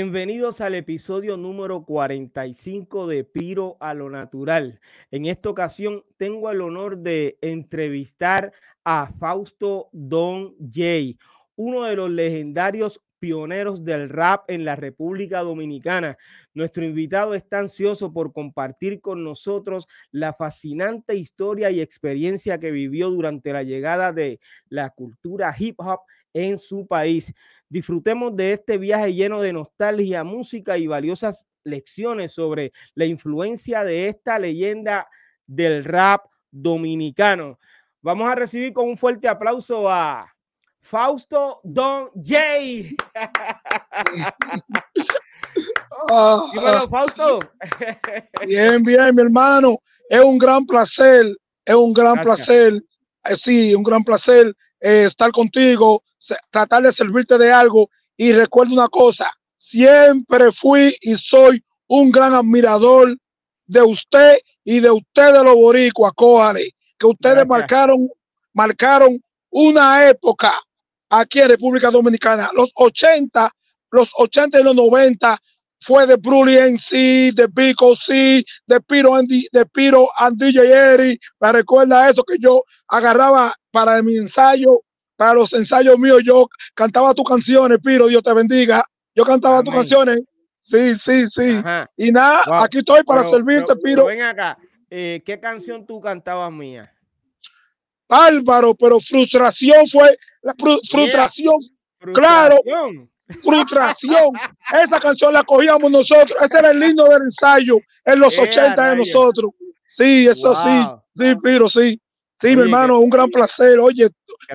Bienvenidos al episodio número 45 de Piro a lo Natural. En esta ocasión tengo el honor de entrevistar a Fausto Don Jay, uno de los legendarios pioneros del rap en la República Dominicana. Nuestro invitado está ansioso por compartir con nosotros la fascinante historia y experiencia que vivió durante la llegada de la cultura hip hop en su país. Disfrutemos de este viaje lleno de nostalgia, música y valiosas lecciones sobre la influencia de esta leyenda del rap dominicano. Vamos a recibir con un fuerte aplauso a Fausto Don Jay. Ah, Fausto. Bien, bien, mi hermano. Es un gran placer, es un gran placer. Eh, sí, un gran placer eh, estar contigo, tratar de servirte de algo. Y recuerda una cosa, siempre fui y soy un gran admirador de usted y de ustedes los boricuas, cójale, que ustedes marcaron, marcaron una época aquí en República Dominicana. Los 80, los 80 y los 90 fue de Brully sí, de Pico C, de Piro de Piro and DJ Eri. Me recuerda eso que yo agarraba para mi ensayo, para los ensayos míos, yo cantaba tus canciones, Piro, Dios te bendiga. Yo cantaba tus canciones. Sí, sí, sí. Y nada, aquí estoy para servirte, Piro. ven acá, eh, ¿qué canción tú cantabas mía? Álvaro, pero frustración fue la frustración. Claro, frustración. Esa canción la cogíamos nosotros. Este era el lindo del ensayo en los 80 de nosotros. Sí, eso sí. Sí, Piro, sí. Sí, mi hermano, un gran placer. Oye,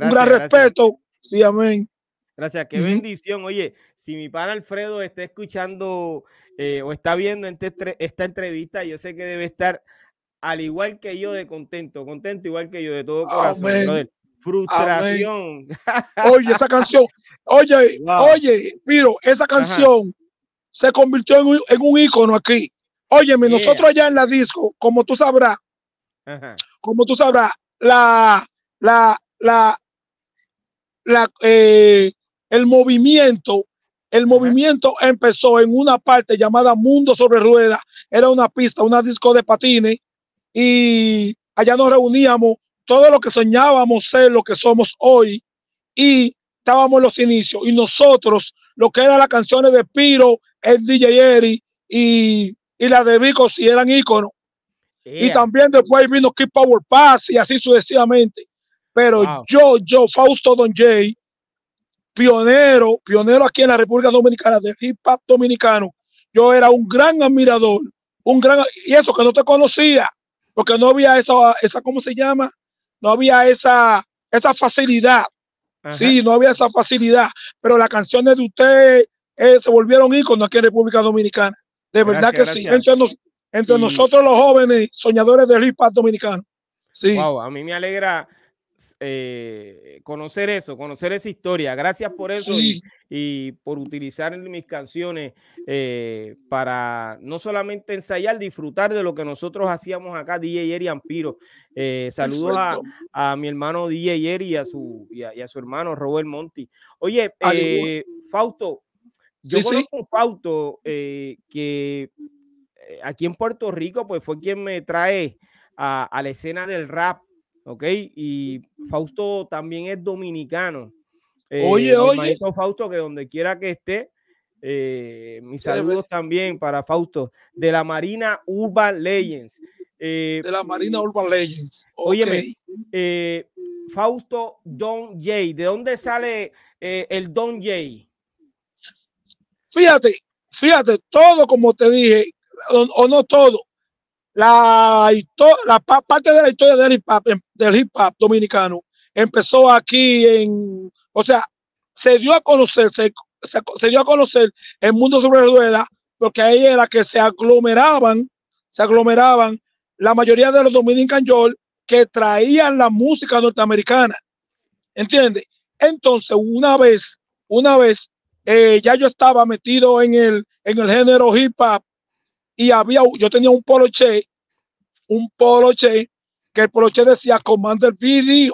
un gran respeto. Sí, amén. Gracias, qué bendición. Oye, si mi pan Alfredo está escuchando eh, o está viendo esta entrevista, yo sé que debe estar al igual que yo de contento, contento igual que yo de todo corazón. Frustración. Oye, esa canción, oye, oye, Piro, esa canción se convirtió en un, en un ícono aquí. Óyeme, nosotros allá en la disco, como tú sabrás, como tú sabrás, la, la, la, la, eh, el movimiento, el movimiento empezó en una parte llamada Mundo sobre Ruedas. Era una pista, una disco de patines y allá nos reuníamos todo lo que soñábamos ser lo que somos hoy y estábamos en los inicios y nosotros lo que eran las canciones de Piro, el DJ Eri y, y la de Vico si eran íconos. Y también después vino Keep Power Pass y así sucesivamente. Pero yo, yo, Fausto Don Jay, pionero, pionero aquí en la República Dominicana de hip hop dominicano, yo era un gran admirador, un gran, y eso que no te conocía, porque no había esa, esa ¿cómo se llama? No había esa, esa facilidad. Sí, no había esa facilidad, pero las canciones de usted eh, se volvieron íconos aquí en República Dominicana. De verdad que sí. Entre, nosotros los jóvenes soñadores del hip hop dominicano. Sí. Wow, a mí me alegra eh, conocer eso, conocer esa historia. Gracias por eso y, por utilizar mis canciones eh, para no solamente ensayar, disfrutar de lo que nosotros hacíamos acá, DJ Eri Ampiro. Eh, saludos a, mi hermano DJ Eri y a su, y a, su hermano Robert Monti. Oye, Fausto, yo conozco un Fausto que aquí en Puerto Rico, pues fue quien me trae a la escena del rap ¿ok? Y Fausto también es dominicano. Eh, oye, oye. Fausto, que donde quiera que esté, eh, mis saludos también para Fausto, de la Marina Urban Legends. Eh, de la Marina Urban Legends. Óyeme, Fausto Don Jay, ¿de dónde sale el Don Jay? Fíjate, fíjate, todo como te dije, o no todo, la, la parte de la historia del hip, hop, del hip hop dominicano empezó aquí en, o sea, se dio a conocer, se, se, dio a conocer el mundo sobre ruedas, porque ahí era que se aglomeraban, se aglomeraban la mayoría de los Dominican York que traían la música norteamericana. ¿Entiendes? Entonces, una vez, una vez, eh, ya yo estaba metido en el, en el género hip hop y había, yo tenía un poloche, un poloche, que el poloche decía Commander Video,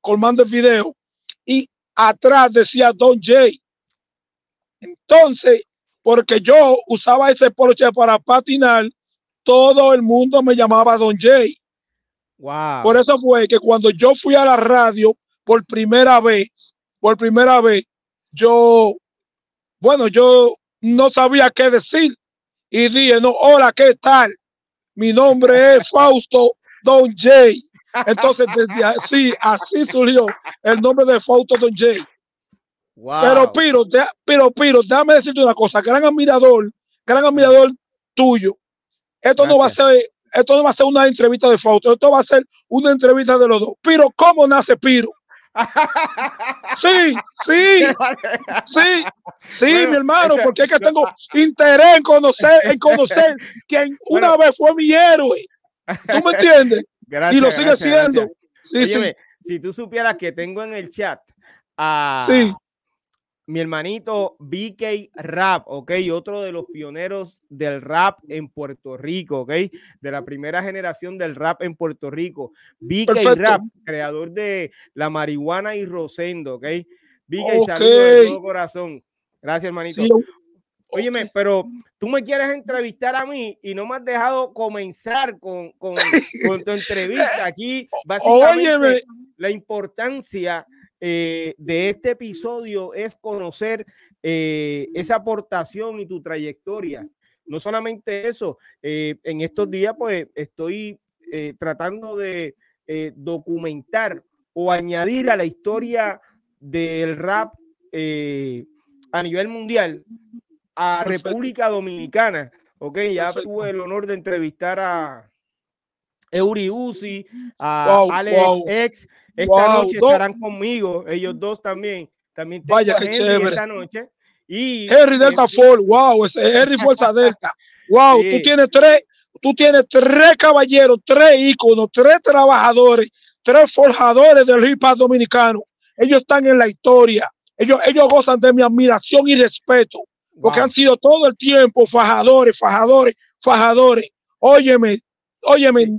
Commander Video, y atrás decía Don J. Entonces, porque yo usaba ese poloche para patinar, todo el mundo me llamaba Don Jay. Wow. Por eso fue que cuando yo fui a la radio por primera vez, por primera vez, yo, bueno, yo no sabía qué decir y dije, no, hola, ¿qué tal? Mi nombre es Fausto Don Jay. Entonces, desde así, así surgió el nombre de Fausto Don Jay. Pero Piro, pero Piro, déjame decirte una cosa, gran admirador, gran admirador tuyo. Esto no va a ser, esto no va a ser una entrevista de Fausto, esto va a ser una entrevista de los dos. Piro, ¿cómo nace Piro? Sí, sí, sí, sí, mi hermano, porque es que tengo interés en conocer, en conocer quien una vez fue mi héroe. ¿Tú me entiendes? y lo sigue siendo. Sí, sí. Si tú supieras que tengo en el chat a, sí mi hermanito BK Rap, ¿ok? Otro de los pioneros del rap en Puerto Rico, ¿ok? De la primera generación del rap en Puerto Rico. BK Rap, creador de La Marihuana y Rosendo, ¿ok? BK, saludos de todo corazón. Gracias, hermanito. Óyeme, pero tú me quieres entrevistar a mí y no me has dejado comenzar con, con, con tu entrevista. Aquí, básicamente, la importancia eh, de este episodio es conocer eh, esa aportación y tu trayectoria. No solamente eso, eh, en estos días pues estoy tratando de documentar o añadir a la historia del rap a nivel mundial a República Dominicana. Ok, ya tuve el honor de entrevistar a Eury Uzi, a Alex X esta noche estarán conmigo, ellos dos también. También Vaya, qué chévere. Esta noche. Y Henry Delta Fall, wow, ese Henry Fuerza Delta. Wow, tú tienes tres, tú tienes tres caballeros, tres íconos, tres trabajadores, tres forjadores del hip hop dominicano. Ellos están en la historia. Ellos, ellos gozan de mi admiración y respeto, porque han sido todo el tiempo fajadores, fajadores, fajadores. Óyeme, óyeme,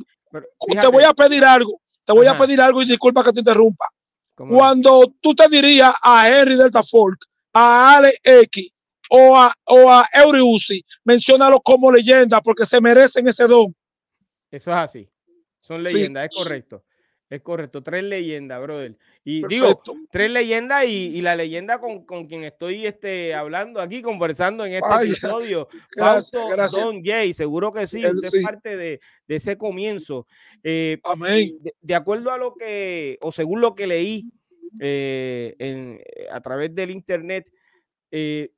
te voy a pedir algo. Te voy a pedir algo y disculpa que te interrumpa. Cuando tú te dirías a Henry Delta Folk, a Ale X o a, o a Eury Uzi, menciónalo como leyenda porque se merecen ese don. Eso es así. Son leyendas, es correcto. Es correcto, tres leyendas, brother. Y digo, tres leyendas y, la leyenda con, quien estoy este, hablando aquí, conversando en este episodio. Fausto Don Jay, seguro que sí, usted es parte de, ese comienzo. Eh, Amén. De, acuerdo a lo que, o según lo que leí eh, en, a través del internet, eh,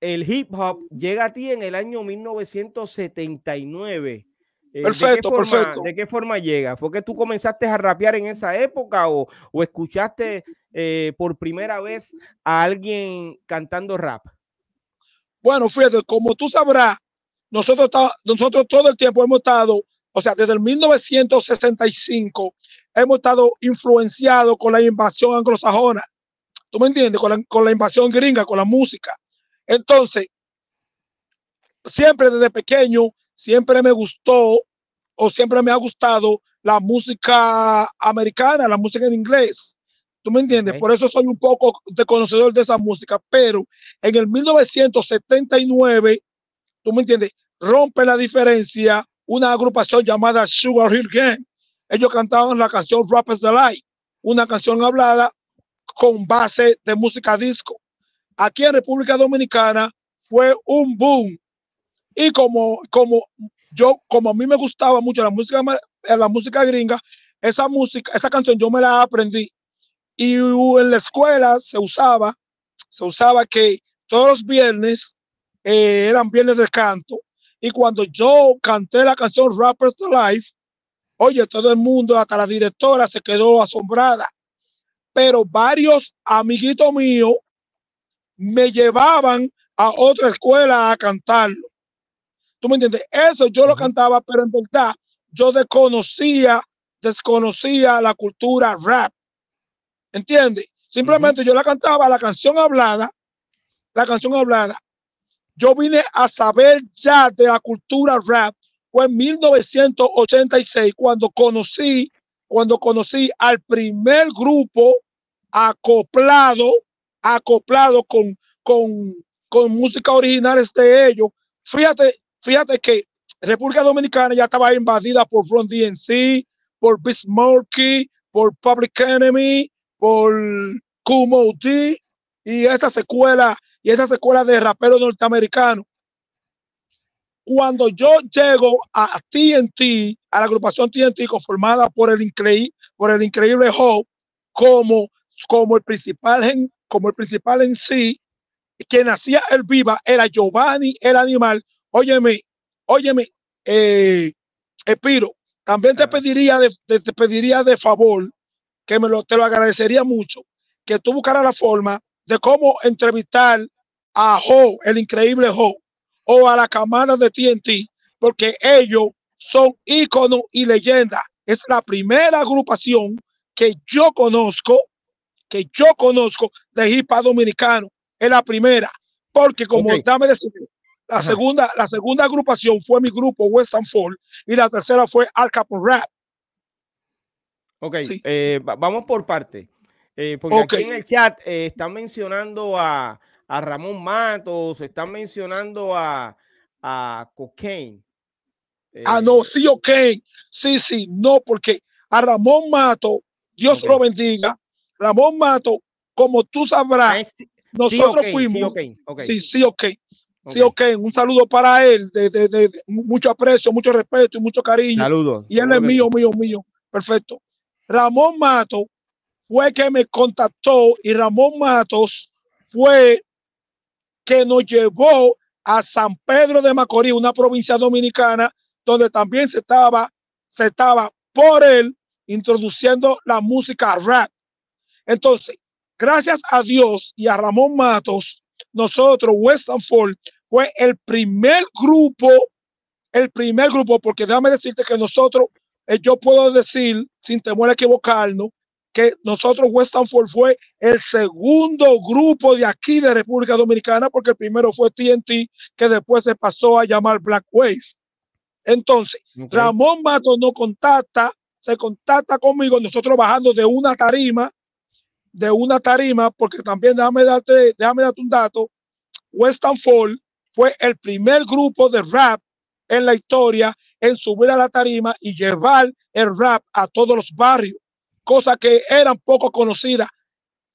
el hip hop llega a ti en el año 1979 eh, perfecto, ¿de perfecto. ¿De qué forma llega? ¿Fue que tú comenzaste a rapear en esa época o, escuchaste eh, por primera vez a alguien cantando rap? Bueno, fíjate, como tú sabrás, nosotros, nosotros todo el tiempo hemos estado, o sea, desde el 1965, hemos estado influenciados con la invasión anglosajona. ¿Tú me entiendes? Con la, con la invasión gringa, con la música. Entonces, siempre desde pequeño siempre me gustó o siempre me ha gustado la música americana, la música en inglés. ¿Tú me entiendes? Por eso soy un poco de conocedor de esa música, pero en el 1979, ¿tú me entiendes? Rompe la diferencia una agrupación llamada Sugar Hill Gang. Ellos cantaban la canción Rappers the Light, una canción hablada con base de música disco. Aquí en República Dominicana fue un boom y como, como yo, como a mí me gustaba mucho la música, eh, la música gringa, esa música, esa canción yo me la aprendí. Y en la escuela se usaba, se usaba que todos los viernes eh, eran viernes de canto. Y cuando yo canté la canción Rappers to Life, oye, todo el mundo, hasta la directora, se quedó asombrada. Pero varios amiguitos míos me llevaban a otra escuela a cantarlo. ¿Tú me entiendes? Eso yo lo cantaba, pero en verdad yo desconocía, desconocía la cultura rap. ¿Entiendes? Simplemente yo la cantaba, la canción hablada, la canción hablada. Yo vine a saber ya de la cultura rap fue en 1986 cuando conocí, cuando conocí al primer grupo acoplado, acoplado con, con, con música originales de ellos. Fíjate, fíjate que República Dominicana ya estaba invadida por Front DNC, por Bismarcky, por Public Enemy, por Kumo D y esa secuela y esa secuela de rapero norteamericano. Cuando yo llego a TNT, a la agrupación TNT conformada por el increíble, por el increíble Hope, como, como el principal como el principal en sí, quien hacía el viva era Giovanni el animal. Óyeme, óyeme, eh, Epiro, también te pediría de, te pediría de favor que me lo, te lo agradecería mucho que tú buscaras la forma de cómo entrevistar a Ho, el increíble Ho, o a la camada de TNT, porque ellos son íconos y leyenda. Es la primera agrupación que yo conozco, que yo conozco de hip dominicano. Es la primera, porque como dame decir, la segunda, la segunda agrupación fue mi grupo Western Fall y la tercera fue Al Capone Rap. Ok, eh, vamos por parte. Eh, porque aquí en el chat eh, están mencionando a, a, Ramón Matos, están mencionando a, a Cocaine. ah, no, sí, ok. Sí, sí, no, porque a Ramón Mato, Dios lo bendiga. Ramón Mato, como tú sabrás, ah, nosotros fuimos. Sí, sí, Sí, ok. Un saludo para él, de, de, de, mucho aprecio, mucho respeto y mucho cariño. Saludos. Y él es mío, mío, mío. Perfecto. Ramón Mato fue que me contactó y Ramón Matos fue que nos llevó a San Pedro de Macorís, una provincia dominicana, donde también se estaba, se estaba por él introduciendo la música rap. Entonces, gracias a Dios y a Ramón Matos, nosotros, Western Fall, fue el primer grupo, el primer grupo, porque déjame decirte que nosotros, eh, yo puedo decir, sin temor a equivocarnos, que nosotros Western Fall fue el segundo grupo de aquí de República Dominicana, porque el primero fue TNT, que después se pasó a llamar Black Wave. Entonces, Ramón Mato nos contacta, se contacta conmigo, nosotros bajando de una tarima, de una tarima, porque también déjame darte, déjame darte un dato, Western Fall fue el primer grupo de rap en la historia en subir a la tarima y llevar el rap a todos los barrios, cosas que eran poco conocidas.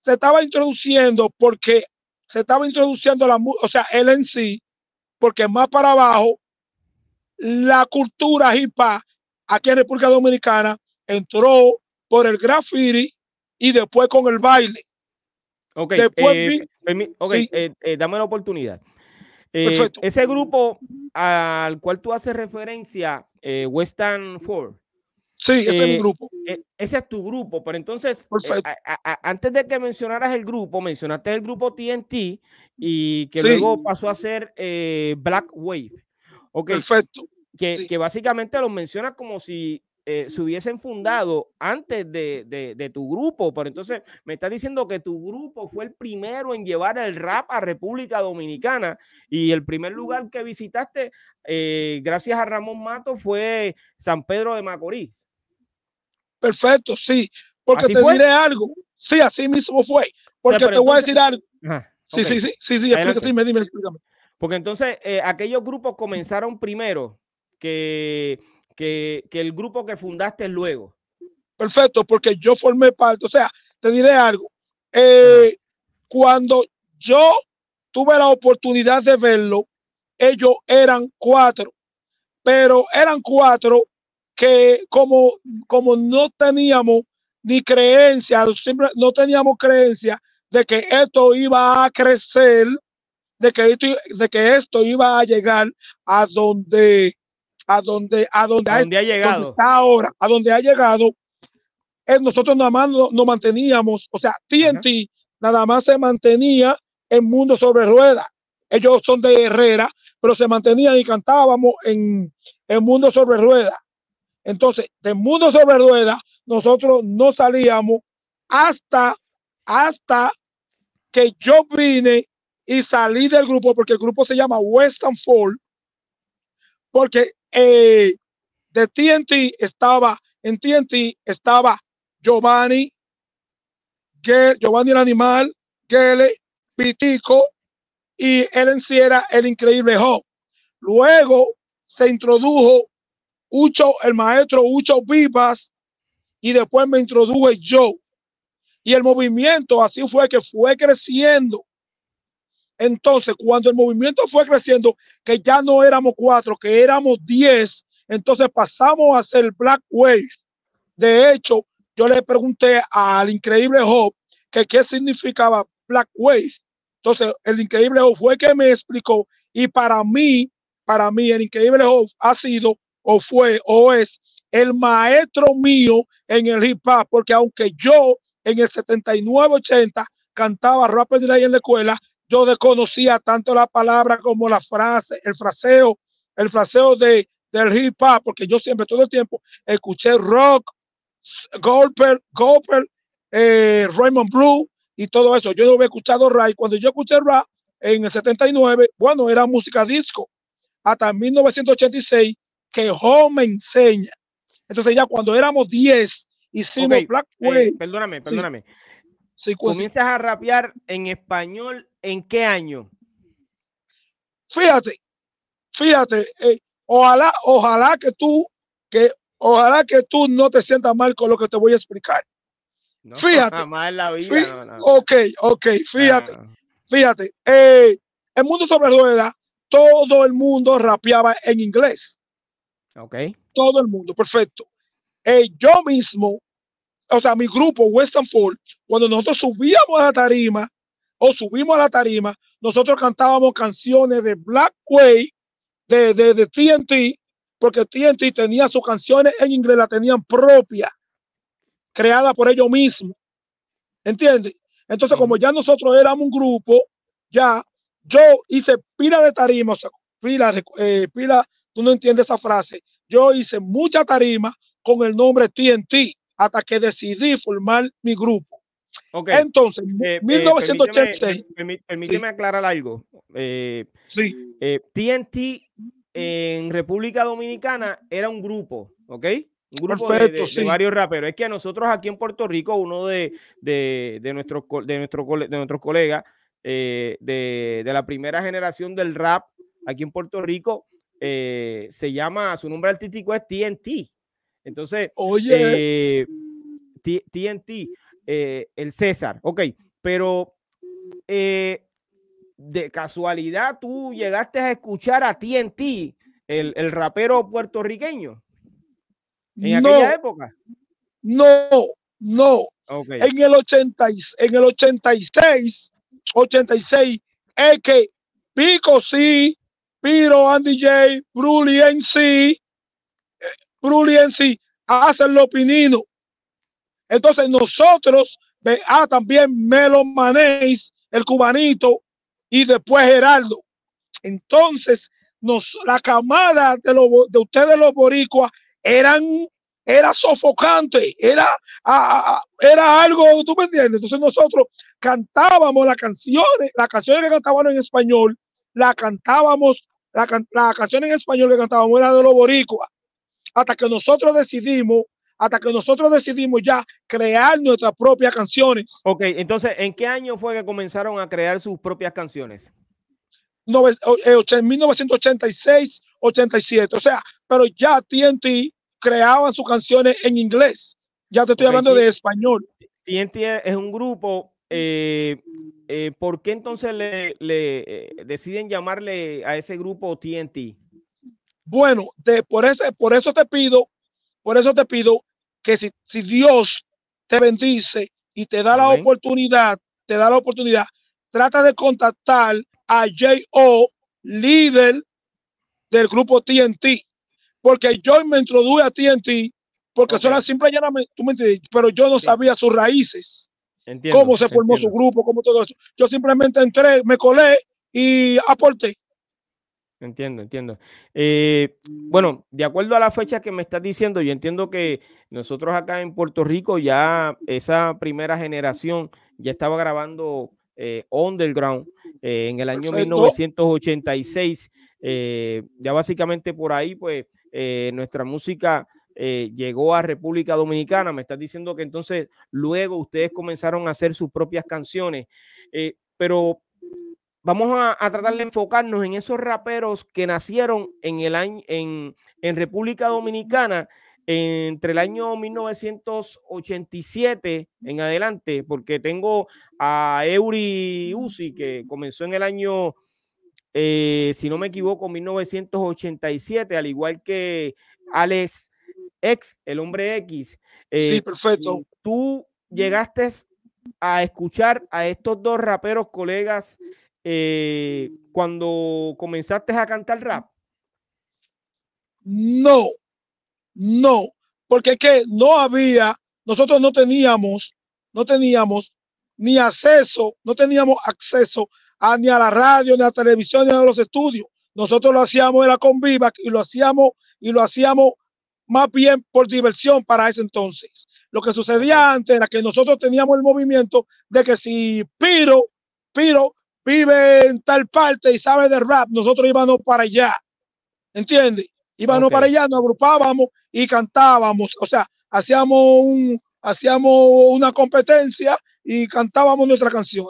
Se estaba introduciendo porque se estaba introduciendo la, o sea, él en sí, porque más para abajo, la cultura hip hop aquí en República Dominicana entró por el graffiti y después con el baile. Ok, eh, eh, eh, dame la oportunidad. ese grupo al cual tú haces referencia, Western Four. Sí, ese es mi grupo. ese es tu grupo, pero entonces, antes de que mencionaras el grupo, mencionaste el grupo TNT y que luego pasó a ser Black Wave. Perfecto. Que, que, básicamente lo mencionas como si eh, se hubiesen fundado antes de, tu grupo, pero entonces me estás diciendo que tu grupo fue el primero en llevar el rap a República Dominicana y el primer lugar que visitaste, eh, gracias a Ramón Mato, fue San Pedro de Macorís. Perfecto, sí, porque te diré algo. Sí, así mismo fue, porque te voy a decir algo. sí, sí, sí, sí, sí, explícame, dime, explícame. Porque entonces eh, aquellos grupos comenzaron primero que que, el grupo que fundaste luego. Perfecto, porque yo formé parte, o sea, te diré algo. Eh, cuando yo tuve la oportunidad de verlo, ellos eran cuatro, pero eran cuatro que como, como no teníamos ni creencia, siempre no teníamos creencia de que esto iba a crecer, de que esto, de que esto iba a llegar a donde a donde, a donde, ha, llegado. está ahora, a donde ha llegado, es, nosotros nada más nos manteníamos, o sea, TNT nada más se mantenía en Mundo sobre Ruedas. Ellos son de Herrera, pero se mantenían y cantábamos en, en Mundo sobre Ruedas. Entonces, de Mundo sobre Ruedas, nosotros no salíamos hasta, hasta que yo vine y salí del grupo, porque el grupo se llama Western Fall, porque eh, de TNT estaba, en TNT estaba Giovanni, Giovanni el animal, Gele, Pitico, y él en el increíble Job. Luego se introdujo Ucho, el maestro Ucho Vivas, y después me introduje yo. Y el movimiento así fue que fue creciendo. Entonces, cuando el movimiento fue creciendo, que ya no éramos cuatro, que éramos diez, entonces pasamos a ser Black Wave. De hecho, yo le pregunté al increíble Job que qué significaba Black Wave. Entonces, el increíble Job fue que me explicó y para mí, para mí, el increíble Job ha sido o fue o es el maestro mío en el hip hop, porque aunque yo en el 79-80 cantaba rap en la escuela, yo desconocía tanto la palabra como la frase, el fraseo, el fraseo de, del hip hop, porque yo siempre todo el tiempo escuché rock, golpe, golpe, eh, Raymond Blue y todo eso. Yo no había escuchado rap. Cuando yo escuché rap en el 79, bueno, era música disco. Hasta 1986 que Home me enseña. Entonces ya cuando éramos 10, hicimos Black eh, perdóname, perdóname. Si Comienzas a rapear en español, ¿en qué año? Fíjate, fíjate, eh, ojalá, ojalá que tú, que ojalá que tú no te sientas mal con lo que te voy a explicar. fíjate. la vida, Ok, ok, fíjate, ah. fíjate. Eh, el mundo sobre ruedas, todo el mundo rapeaba en inglés. Ok. Todo el mundo, perfecto. Eh, yo mismo, o sea, mi grupo Western Fall, cuando nosotros subíamos a la tarima o subimos a la tarima, nosotros cantábamos canciones de Black Way, de, de, de TNT, porque TNT tenía sus canciones en inglés, la tenían propia, creada por ellos mismos. ¿Entiendes? Entonces, como ya nosotros éramos un grupo, ya yo hice pila de tarima, o sea, pila, eh, pila, tú no entiendes esa frase. Yo hice mucha tarima con el nombre TNT hasta que decidí formar mi grupo. Okay. Entonces, eh, 1986. Eh, permíteme, aclarar algo. Eh, sí. TNT en República Dominicana era un grupo, ¿ok? Un grupo de, varios raperos. Es que a nosotros aquí en Puerto Rico, uno de, de, de, nuestros, de, nuestro, de nuestros colegas de, de la primera generación del rap aquí en Puerto Rico, se llama, su nombre artístico es TNT. Entonces, Oye. TNT, eh, el César, ok, pero eh, de casualidad tú llegaste a escuchar a TNT, el, el rapero puertorriqueño, en aquella época. No, no. En, el 80, en el 86, 86, es que Pico sí, Piro, Andy J, Bruli en sí, Bruli en sí, hacen lo pinino. Entonces nosotros, ah, también Melo Manéis, el cubanito, y después Geraldo. Entonces, la camada de, de ustedes los boricuas eran era sofocante, era, era algo, tú me entiendes. Entonces nosotros cantábamos las canciones, las canciones que cantaban en español, la cantábamos, la, la canción en español que cantábamos era de los boricuas, hasta que nosotros decidimos hasta que nosotros decidimos ya crear nuestras propias canciones. Ok, entonces, ¿en qué año fue que comenzaron a crear sus propias canciones? No, en 1986, 87. O sea, pero ya TNT creaban sus canciones en inglés. Ya te estoy hablando de español. TNT es un grupo. Eh, eh, ¿Por qué entonces le, eh, deciden llamarle a ese grupo TNT? Bueno, de, por, ese, por eso te pido, por eso te pido que si, si Dios te bendice y te da la oportunidad, te da la oportunidad, trata de contactar a J.O., líder del grupo TNT, porque yo me introduje a TNT porque okay. solo simple llanamente, tú me entiendes, pero yo no sabía sus raíces, cómo se formó su grupo, cómo todo eso. Yo simplemente entré, me colé y aporté. Entiendo, entiendo. Eh, bueno, de acuerdo a la fecha que me estás diciendo, yo entiendo que nosotros acá en Puerto Rico ya esa primera generación ya estaba grabando eh, Underground eh, en el año 1986. ya básicamente por ahí, pues nuestra música llegó a República Dominicana. Me estás diciendo que entonces luego ustedes comenzaron a hacer sus propias canciones, pero vamos a, tratar de enfocarnos en esos raperos que nacieron en el año en, en República Dominicana entre el año 1987 en adelante, porque tengo a Eury Uzi, que comenzó en el año, eh, si no me equivoco, 1987, al igual que Alex X, el hombre X. sí, eh, perfecto. Tú llegaste a escuchar a estos dos raperos colegas eh, cuando comenzaste a cantar rap. No, no, porque es que no había, nosotros no teníamos, no teníamos ni acceso, no teníamos acceso a, ni a la radio, ni a la televisión, ni a los estudios. Nosotros lo hacíamos era con Viva y lo hacíamos y lo hacíamos más bien por diversión para ese entonces. Lo que sucedía antes era que nosotros teníamos el movimiento de que si Piro, Piro vive en tal parte y sabe de rap, nosotros íbamos para allá. ¿Entiendes? Íbamos para allá, nos agrupábamos y cantábamos, o sea, hacíamos un, hacíamos una competencia y cantábamos nuestra canción.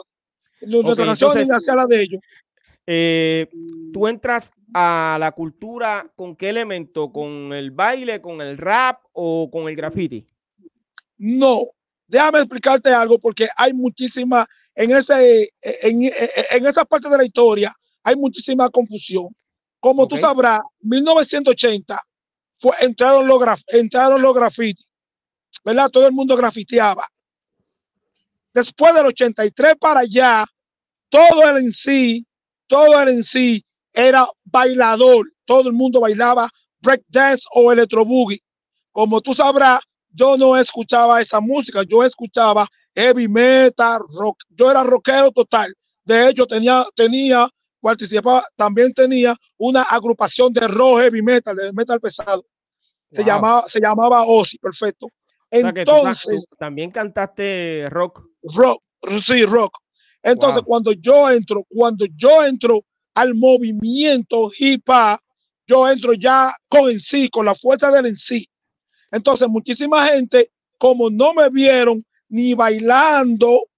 Nuestra canción y hacía la de ellos. Eh, tú entras a la cultura con qué elemento, con el baile, con el rap o con el graffiti? No, déjame explicarte algo porque hay muchísima en ese en, en esa parte de la historia hay muchísima confusión. Como tú sabrás, 1980 fue, entraron, los entraron los grafitis, ¿verdad? Todo el mundo grafiteaba. Después del 83 para allá, todo el en sí, todo el en sí era bailador. Todo el mundo bailaba breakdance o electro boogie. Como tú sabrás, yo no escuchaba esa música, yo escuchaba heavy metal, rock. Yo era rockero total. De hecho, tenía, tenía participaba, también tenía una agrupación de rock heavy metal, de metal pesado. Se llamaba, se llamaba Ozzy, perfecto. Entonces, también cantaste rock. Rock, sí, rock. Entonces, cuando yo entro, cuando yo entro al movimiento hip hop, yo entro ya con en sí, con la fuerza del en sí. Entonces, muchísima gente, como no me vieron ni bailando,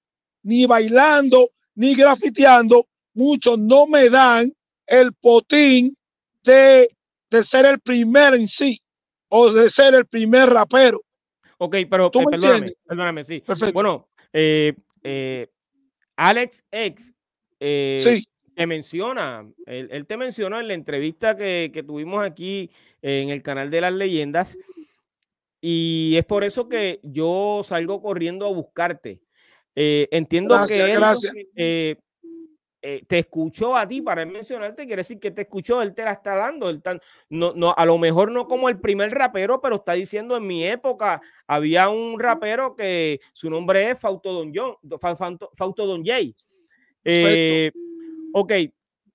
ni bailando, ni grafiteando, muchos no me dan el potín de, ser el primer en sí o de ser el primer rapero. Ok, pero eh, perdóname, perdóname, sí. Bueno, eh, eh, Alex X sí. te menciona, él, te mencionó en la entrevista que, tuvimos aquí en el canal de las leyendas y es por eso que yo salgo corriendo a buscarte. entiendo que gracias. Eh, te escuchó a ti para mencionarte, quiere decir que te escuchó, él te la está dando, él no, no, a lo mejor no como el primer rapero, pero está diciendo en mi época había un rapero que su nombre es Fausto Don, John, Fausto Don Jay. Eh, ok,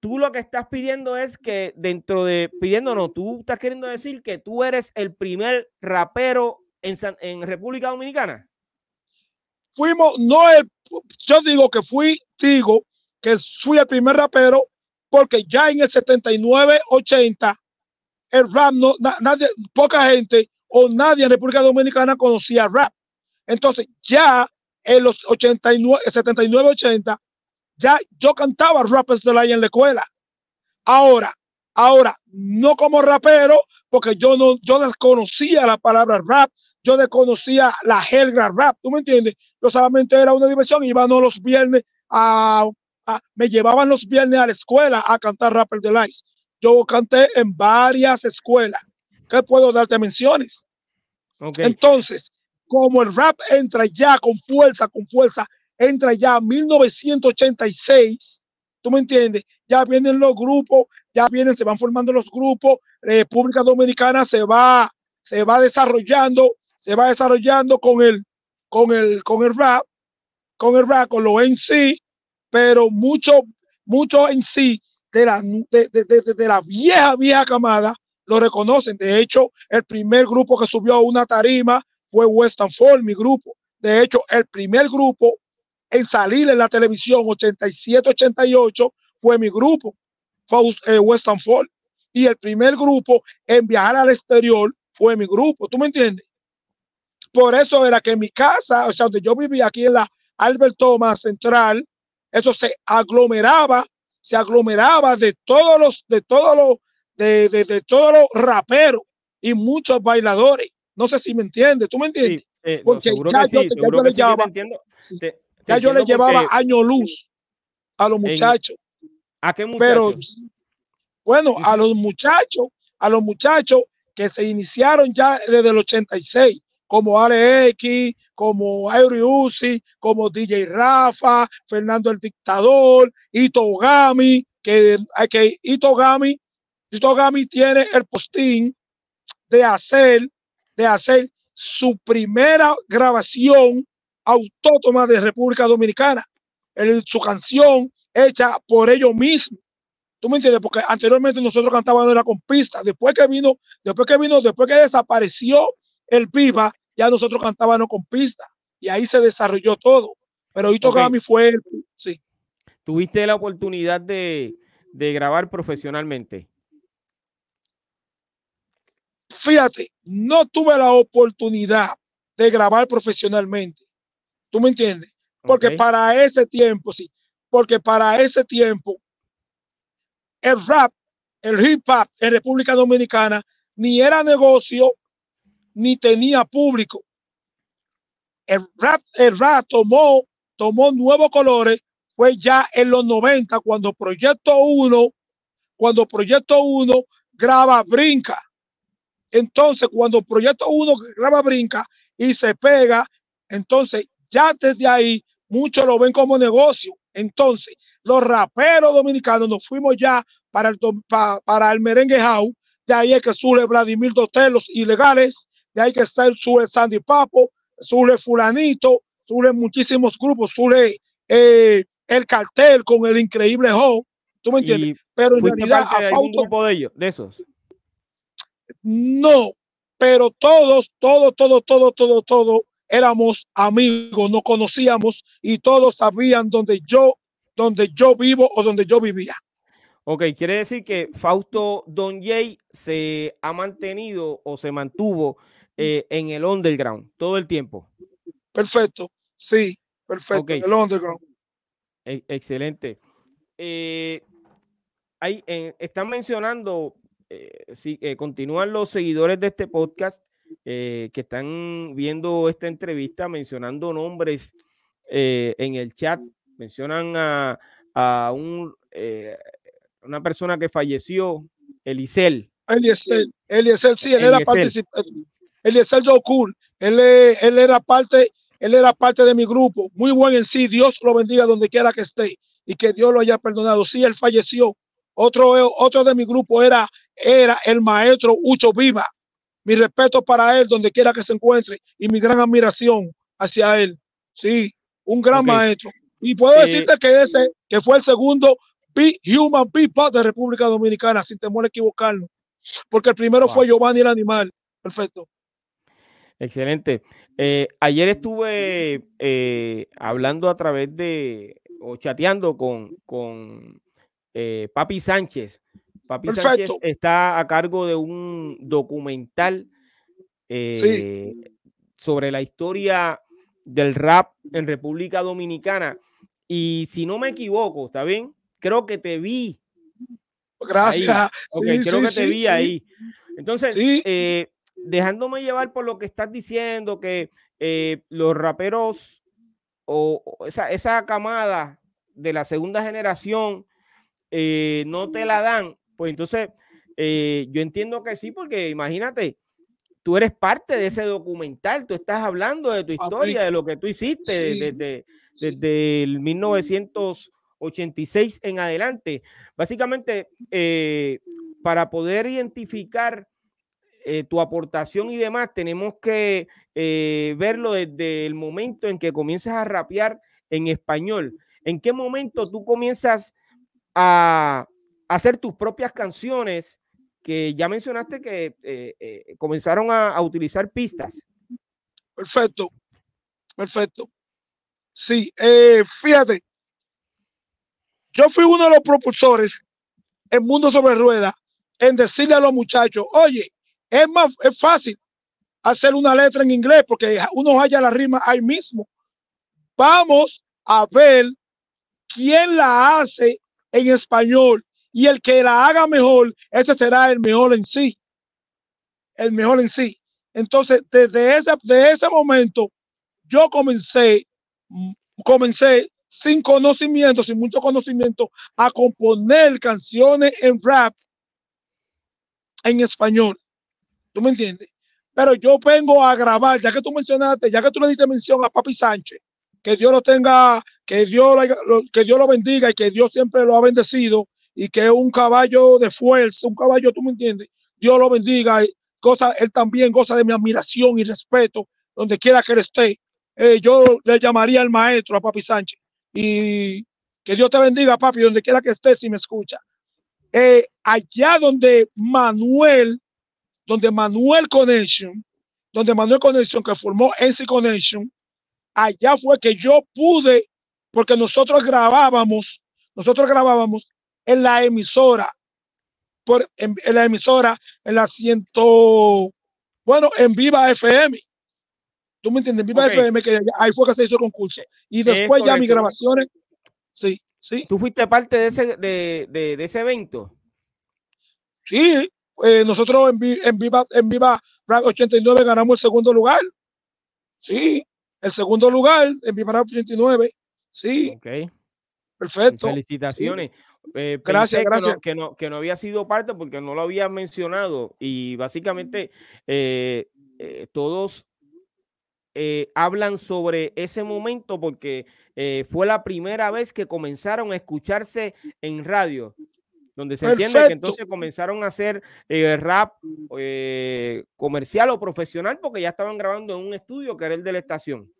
tú lo que estás pidiendo es que dentro de, pidiéndonos, tú estás queriendo decir que tú eres el primer rapero en, en República Dominicana. Fuimos, no el, yo digo que fui, digo, que fui el primer rapero, porque ya en el 79, 80, el rap, no, nadie, poca gente o nadie en República Dominicana conocía rap. Entonces, ya en los 89, 79, 80, ya yo cantaba rap de la en la escuela. Ahora, ahora, no como rapero, porque yo no, yo desconocía la palabra rap, yo desconocía la jerga rap, ¿tú me entiendes? Yo solamente era una diversión, iba los viernes a me llevaban los viernes a la escuela a cantar Rapper Delights. Yo canté en varias escuelas. ¿Qué puedo darte menciones? Entonces, como el rap entra ya con fuerza, con fuerza, entra ya 1986, ¿tú me entiendes? Ya vienen los grupos, ya vienen, se van formando los grupos, República Dominicana se va, se va desarrollando, se va desarrollando con el, con el, con el rap, con el rap, con lo en sí, pero mucho, mucho en sí de la, de, de, la vieja, vieja camada lo reconocen. De hecho, el primer grupo que subió a una tarima fue Western Fall, mi grupo. De hecho, el primer grupo en salir en la televisión 87-88 fue mi grupo, fue eh, Western Fall. Y el primer grupo en viajar al exterior fue mi grupo. ¿Tú me entiendes? Por eso era que en mi casa, o sea, donde yo vivía aquí en la Albert Thomas Central, eso se aglomeraba, se aglomeraba de todos los, de todos los, de, de, todos los raperos y muchos bailadores. No sé si me entiendes, ¿tú me entiendes? Eh, porque ya, yo, le llevaba, ya yo le llevaba año luz a los muchachos. ¿A qué muchachos? Pero, bueno, a los muchachos, a los muchachos que se iniciaron ya desde el 86, como Alex, como Auri Uzi, como DJ Rafa, Fernando el Dictador, Itogami, que, que Itogami, Itogami tiene el postín de hacer, de hacer su primera grabación autónoma de República Dominicana. Su canción hecha por ellos mismos. ¿Tú me entiendes? Porque anteriormente nosotros cantábamos era con pistas. Después que vino, después que vino, después que desapareció el pipa, ya nosotros cantábamos con pistas. Y ahí se desarrolló todo. Pero Ito Gami fue el, sí. ¿Tuviste la oportunidad de, de grabar profesionalmente? Fíjate, no tuve la oportunidad de grabar profesionalmente. ¿Tú me entiendes? Porque para ese tiempo, sí, porque para ese tiempo el rap, el hip hop en República Dominicana ni era negocio ni tenía público. El rap, el rap tomó, tomó nuevos colores, fue ya en los 90 cuando Proyecto 1, cuando Proyecto 1 graba Brinca. Entonces, cuando Proyecto 1 graba Brinca y se pega, entonces ya desde ahí muchos lo ven como negocio. Entonces, los raperos dominicanos nos fuimos ya para el, para, el merengue house. De ahí es que sube Vladimir Dotel, los ilegales. De ahí que sube Sandy Papo, sube Fulanito, sube muchísimos grupos, sube eh, el cartel con el increíble Ho. ¿Tú me entiendes? pero en realidad, de algún grupo de ellos, de esos. No, pero todos, todos, todos, todos, todos, todos éramos amigos, nos conocíamos y todos sabían dónde yo, donde yo vivo o donde yo vivía. Ok, quiere decir que Fausto Don Jay se ha mantenido o se mantuvo eh, en el underground todo el tiempo. Perfecto, sí, perfecto, el underground. E, excelente. Eh, están mencionando, eh, si continúan los seguidores de este podcast eh, que están viendo esta entrevista mencionando nombres eh, en el chat. Mencionan a, un, eh, una persona que falleció, Elisel. Eliezer, Eliezer, sí, él era participante. Eliezer Cool. Él, él era parte, él era parte de mi grupo. Muy buen en sí. Dios lo bendiga donde quiera que esté y que Dios lo haya perdonado. Sí, él falleció. Otro, otro de mi grupo era, era el maestro Ucho Viva. Mi respeto para él donde quiera que se encuentre y mi gran admiración hacia él. Sí, un gran maestro. Y puedo eh, decirte que ese, que fue el segundo Human People de República Dominicana, sin temor a equivocarnos. Porque el primero fue Giovanni el Animal. Perfecto. Excelente. Eh, ayer estuve eh, hablando a través de, o chateando con, con Papi Sánchez, Papi Sánchez está a cargo de un documental eh, sobre la historia del rap en República Dominicana. Y si no me equivoco, ¿está bien? Creo que te vi. Gracias. creo que te vi ahí. Entonces, eh, dejándome llevar por lo que estás diciendo, que eh, los raperos o, esa, esa, camada de la segunda generación no te la dan, pues entonces eh, yo entiendo que sí, porque imagínate, tú eres parte de ese documental, tú estás hablando de tu historia, de lo que tú hiciste desde, el 1986 en adelante. Básicamente, eh, para poder identificar eh, tu aportación y demás, tenemos que verlo desde el momento en que comienzas a rapear en español. ¿En qué momento tú comienzas a, hacer tus propias canciones, que ya mencionaste que eh, eh, comenzaron a, utilizar pistas. Perfecto, perfecto. Sí, eh, fíjate, yo fui uno de los propulsores en Mundo sobre Ruedas en decirle a los muchachos, oye, es más, es fácil hacer una letra en inglés porque uno haya la rima ahí mismo. Vamos a ver quién la hace en español y el que la haga mejor, ese será el mejor en sí. El mejor en sí. Entonces, desde ese, de ese momento, yo comencé, comencé sin conocimiento, sin mucho conocimiento, a componer canciones en rap en español. ¿Tú me entiendes? Pero yo vengo a grabar, ya que tú mencionaste, ya que tú le diste mención a Papi Sánchez, que Dios lo tenga, que Dios, que Dios lo bendiga y que Dios siempre lo ha bendecido y que es un caballo de fuerza, un caballo, tú me entiendes, Dios lo bendiga, cosa, él también goza de mi admiración y respeto donde quiera que él esté. Eh, yo le llamaría al maestro, a Papi Sánchez, y que Dios te bendiga, papi, donde quiera que estés, si me escucha. Eh, allá donde Manuel, donde Manuel Connection, donde Manuel Connection, que formó NC Connection, allá fue que yo pude, porque nosotros grabábamos, nosotros grabábamos en la emisora, por, en, la emisora, en la ciento, bueno, en Viva FM. ¿Tú me entiendes? Viva FM, que ahí fue que se hizo el concurso. Y después ya mis grabaciones, sí, sí. ¿Tú fuiste parte de ese, de, de, ese evento? Sí, eh, nosotros en, en, Viva, en Viva 89 ganamos el segundo lugar. Sí, el segundo lugar en Viva 89. Sí. Ok. Perfecto. Felicitaciones. Eh, gracias, gracias. Que no, que no, había sido parte porque no lo había mencionado y básicamente eh, todos eh, hablan sobre ese momento porque fue la primera vez que comenzaron a escucharse en radio, donde se entiende que entonces comenzaron a hacer rap comercial o profesional porque ya estaban grabando en un estudio que era el de la estación.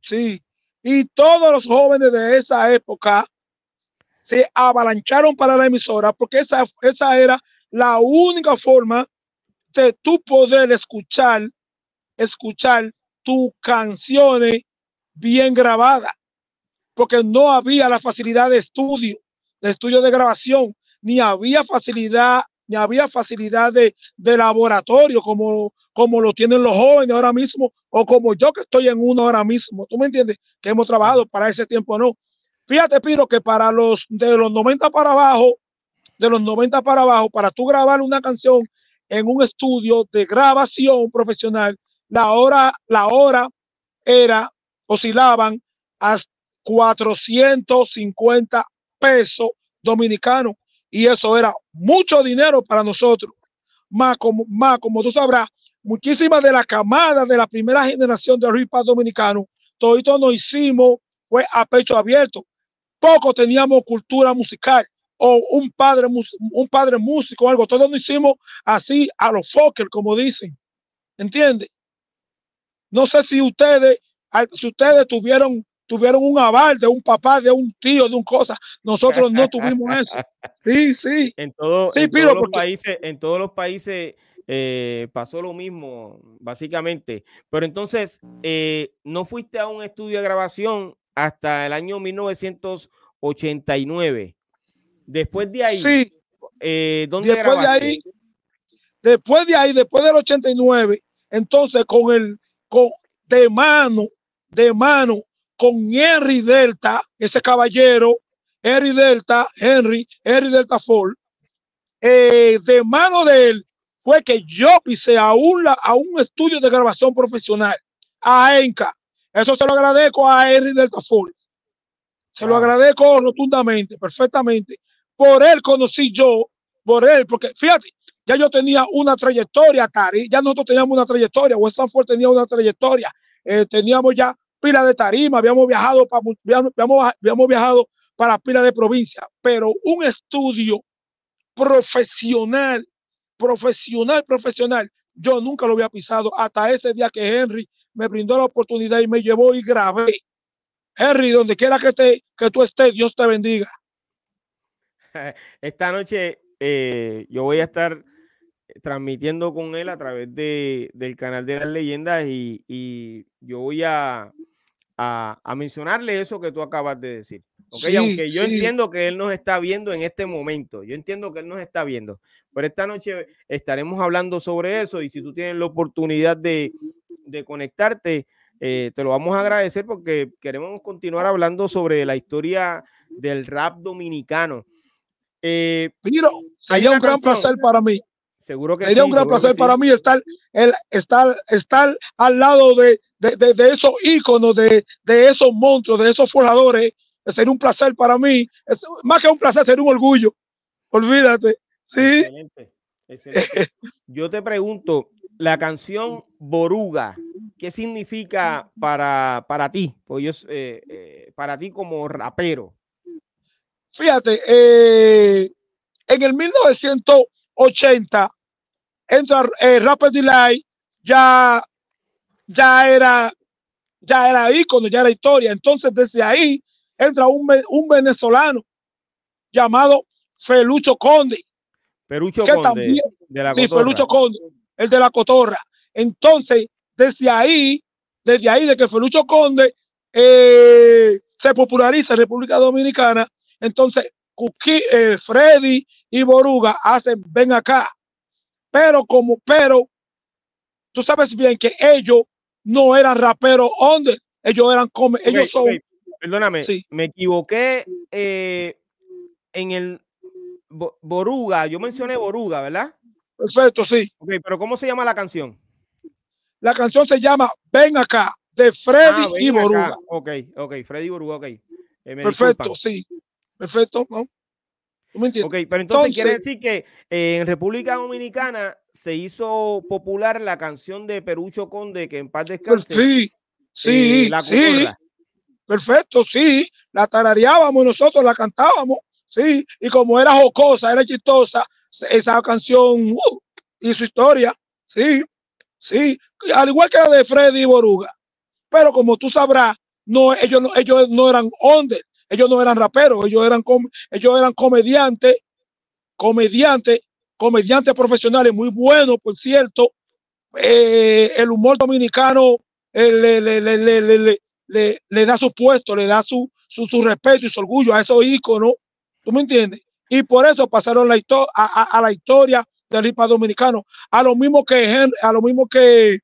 Sí, y todos los jóvenes de esa época se avalancharon para la emisora porque esa, esa era la única forma de tú poder escuchar, escuchar tus canciones bien grabadas, porque no había la facilidad de estudio, de estudio de grabación, ni había facilidad, ni había facilidad de, de laboratorio como, como lo tienen los jóvenes ahora mismo, o como yo que estoy en uno ahora mismo. ¿Tú me entiendes? Que hemos trabajado para ese tiempo, no. Fíjate, Piro, que para los de los 90 para abajo, de los 90 para abajo, para tú grabar una canción en un estudio de grabación profesional, la hora, la hora era, oscilaban a 450 pesos dominicanos y eso era mucho dinero para nosotros. Más como, más como tú sabrás, muchísimas de la camada de la primera generación de ripas dominicanos, todo nos hicimos, fue a pecho abierto. Poco teníamos cultura musical o un padre, un padre músico o algo. Todos nos hicimos así a los Fokker, como dicen. ¿Entiendes? No sé si ustedes, si ustedes tuvieron, tuvieron un aval de un papá, de un tío, de un cosa. Nosotros no tuvimos eso. Sí, sí. En, todo, sí, todos los países, en todos los países eh, pasó lo mismo, básicamente. Pero entonces, eh, no fuiste a un estudio de grabación hasta el año 1989. Después de ahí, sí. Eh, ¿dónde después de ahí, después de ahí, después del 89, entonces con el de mano, de mano con Henry Delta, ese caballero, Henry Delta, Henry, Henry Delta Ford, eh, de mano de él fue que yo pisé a un, a un estudio de grabación profesional, a ENCA. Eso se lo agradezco a Henry Delta Ford. Se lo agradezco rotundamente, perfectamente. Por él conocí yo, por él, porque fíjate, ya yo tenía una trayectoria, Tari, ya nosotros teníamos una trayectoria, Stanford tenía una trayectoria, eh, teníamos ya pila de tarima, habíamos viajado, para, habíamos, viajado para pila de provincia, pero un estudio profesional, profesional, profesional, yo nunca lo había pisado hasta ese día que Henry me brindó la oportunidad y me llevó y grabé. Henry, donde quiera que, te, que tú estés, Dios te bendiga. Esta noche eh, yo voy a estar transmitiendo con él a través de, del canal de las leyendas y, yo voy a, a, mencionarle eso que tú acabas de decir. Aunque yo entiendo que él nos está viendo en este momento, yo entiendo que él nos está viendo, pero esta noche estaremos hablando sobre eso y si tú tienes la oportunidad de, de conectarte, eh, te lo vamos a agradecer porque queremos continuar hablando sobre la historia del rap dominicano. Eh, sería un gran placer para mí. Seguro que Sería un gran placer para mí estar, el, estar, estar al lado de, de, de, esos íconos, de, de, esos monstruos, de esos forjadores. Sería un placer para mí. Es, más que un placer, sería un orgullo. Olvídate. Sí. Excelente. Excelente. Yo te pregunto, la canción Boruga, ¿qué significa para, para ti? Pues eh, eh, para ti como rapero. Fíjate, eh, en el 1980 entra Rapper Delight, ya, ya era ya era ícono, ya era historia. Entonces, desde ahí entra un, un venezolano llamado Felucho Conde. Felucho Conde. de la sí, Felucho Conde, el de la cotorra. Entonces, desde ahí, desde ahí, de que Felucho Conde eh, se populariza en República Dominicana, entonces eh, Freddy y Boruga hacen ven acá. Pero como, pero tú sabes bien que ellos no eran raperos under, ellos eran como, ellos son. Perdóname, me equivoqué eh, en el Boruga, yo mencioné Boruga, ¿verdad? Perfecto, sí. Ok, pero ¿cómo se llama la canción? La canción se llama Ven acá, de Freddy ah, y Boruga. Ok, ok, Freddy y Boruga, ok. Eh, Perfecto, sí. Perfecto, ¿no? me entiendes? Ok, pero entonces, quiere decir que eh, en República Dominicana se hizo popular la canción de Perucho Conde, que en paz descanse. Sí, sí, eh, sí. Perfecto, sí. La tarareábamos nosotros, la cantábamos, sí. Y como era jocosa, era chistosa, esa canción uh, y su historia, sí, sí. Al igual que la de Freddy Boruga. Pero como tú sabrás, no, ellos, no, ellos no eran ondes ellos no eran raperos, ellos eran, ellos eran comediantes, comediantes, comediantes profesionales muy buenos, por cierto. Eh, el humor dominicano eh, le, da su puesto, le da su, su, respeto y su orgullo a esos íconos. ¿Tú me entiendes? Y por eso pasaron la a, la historia del hip dominicano. A lo mismo que, a lo mismo que,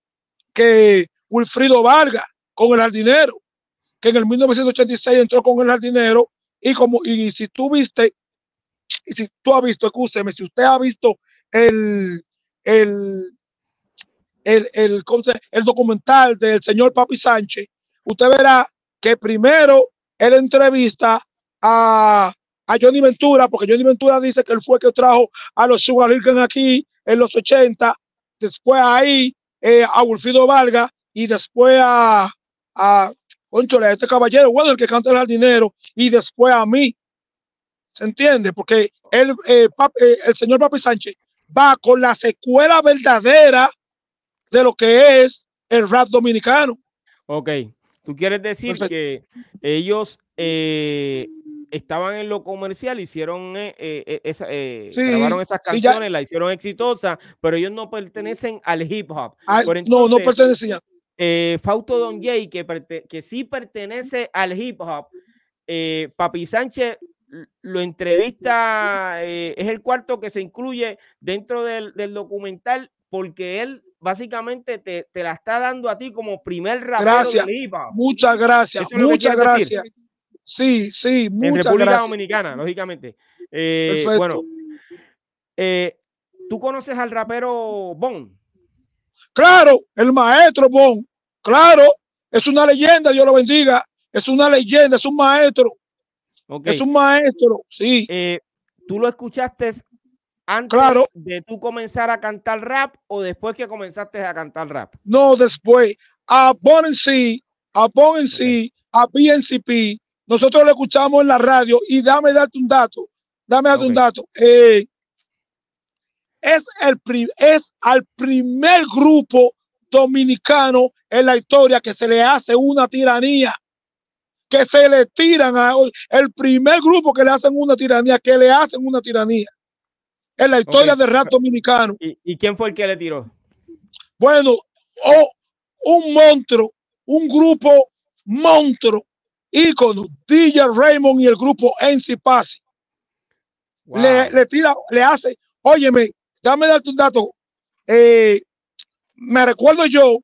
que Wilfrido Vargas con el jardinero que en el 1986 entró con el jardinero y como y si tú viste y si tú has visto, escúcheme, si usted ha visto el el el, el, el documental del señor Papi Sánchez, usted verá que primero él entrevista a, a Johnny Ventura, porque Johnny Ventura dice que él fue el que trajo a los Sugar aquí en los 80, después ahí eh, a Wilfido Vargas y después a, a conchole, a este caballero, bueno, el que canta el dinero y después a mí. ¿Se entiende? Porque él, eh, eh, el señor Papi Sánchez va con la secuela verdadera de lo que es el rap dominicano. Ok, tú quieres decir que ellos eh, estaban en lo comercial, hicieron esa, grabaron esas canciones, la hicieron exitosa, pero ellos no pertenecen al hip hop. No, no pertenecían eh, Fausto Don Jay, que, que sí pertenece al hip hop, eh, Papi Sánchez lo entrevista, eh, es el cuarto que se incluye dentro del, documental porque él básicamente te, la está dando a ti como primer rapero del hip hop. Muchas gracias, muchas gracias. Sí, sí, En República Dominicana, lógicamente. bueno, ¿tú conoces al rapero Bon? Claro, el maestro Bon. Claro, es una leyenda, Dios lo bendiga. Es una leyenda, es un maestro. Es un maestro, sí. Eh, ¿Tú lo escuchaste antes claro. de tú comenzar a cantar rap o después que comenzaste a cantar rap? No, después. A sí, a sí, a BNCP, nosotros lo escuchamos en la radio y dame darte un dato. Dame darte un dato. Eh, es, el es al primer grupo dominicano en la historia que se le hace una tiranía, que se le tiran a el primer grupo que le hacen una tiranía, que le hacen una tiranía. En la historia del rap dominicano. ¿Y, quién fue el que le tiró? Bueno, oh, un monstruo, un grupo monstruo, ícono, DJ Raymond y el grupo NC Pasi. Le, le, tira, le hace, óyeme, dame darte un dato. Eh, me recuerdo yo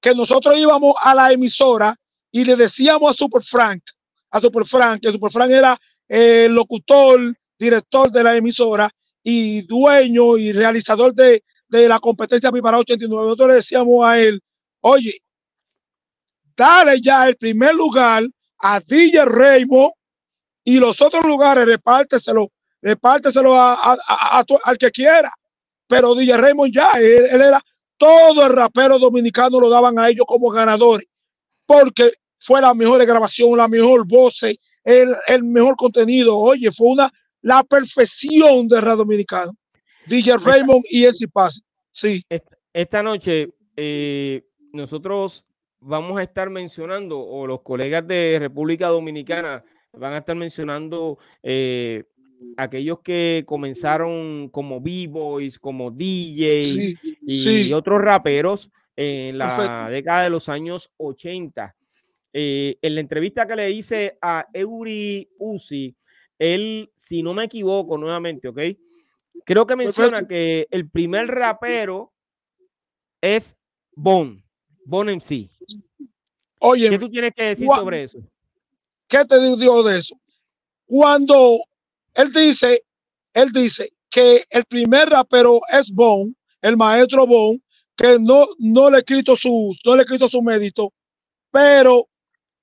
que nosotros íbamos a la emisora y le decíamos a Super Frank, a Super Frank, que Super Frank era el locutor, director de la emisora y dueño y realizador de, la competencia Pipara 89, nosotros le decíamos a él, oye, dale ya el primer lugar a DJ Raymond y los otros lugares repárteselo, repárteselo a, al que quiera. Pero DJ Raymond ya, él, era todo el rapero dominicano lo daban a ellos como ganadores, porque fue la mejor grabación, la mejor voz, el, el mejor contenido. Oye, fue una la perfección de rap dominicano. DJ Raymond y Elsie Paz. Sí. Esta, noche eh, nosotros vamos a estar mencionando, o los colegas de República Dominicana van a estar mencionando eh, aquellos que comenzaron como B-Boys, como DJs y, otros raperos en la década de los años 80. Eh, en la entrevista que le hice a Eury Uzi, él, si no me equivoco nuevamente, ¿ok? Creo que menciona que el primer rapero es Bon, Bon MC. Oye, ¿qué tú tienes que decir sobre eso? ¿Qué te digo de eso? Cuando él dice, él dice que el primer rapero es Bon, el maestro Bon, que no, no le quito su, no le quito su mérito, pero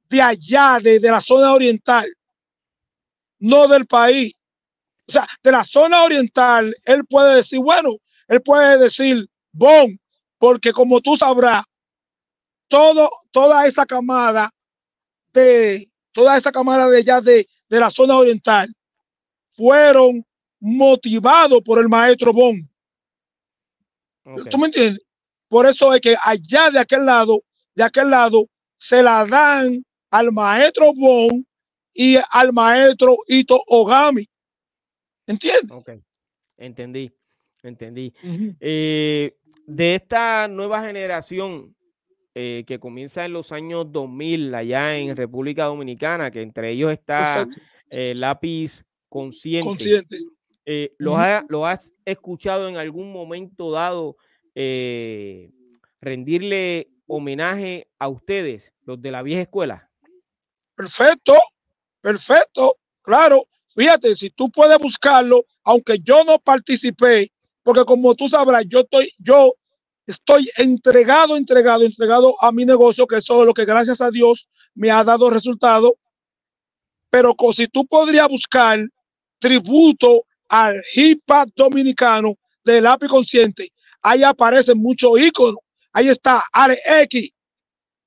de allá, de la zona oriental, no del país. O sea, de la zona oriental, él puede decir, bueno, él puede decir, bon, porque como tú sabrás, todo, toda esa camada de, toda esa camada de allá de, de la zona oriental fueron motivados por el maestro Bon. ¿Tú me entiendes? Por eso es que allá de aquel lado, de aquel lado, se la dan al maestro Bon y al maestro Ito Ogami. ¿Entiendes? Ok, entendí, entendí. Eh, de esta nueva generación eh, que comienza en los años 2000 allá en República Dominicana, que entre ellos está eh, Lápiz Consciente. Consciente. ¿lo, ¿lo, has escuchado en algún momento dado rendirle homenaje a ustedes, los de la vieja escuela? Perfecto, Perfecto, claro. Fíjate, si tú puedes buscarlo, aunque yo no participé, porque como tú sabrás, yo estoy, yo estoy entregado, entregado, entregado a mi negocio, que eso es lo que gracias a Dios me ha dado resultado. Pero si tú podrías buscar tributo al hip hop dominicano del lápiz consciente, ahí aparecen muchos íconos. Ahí está X,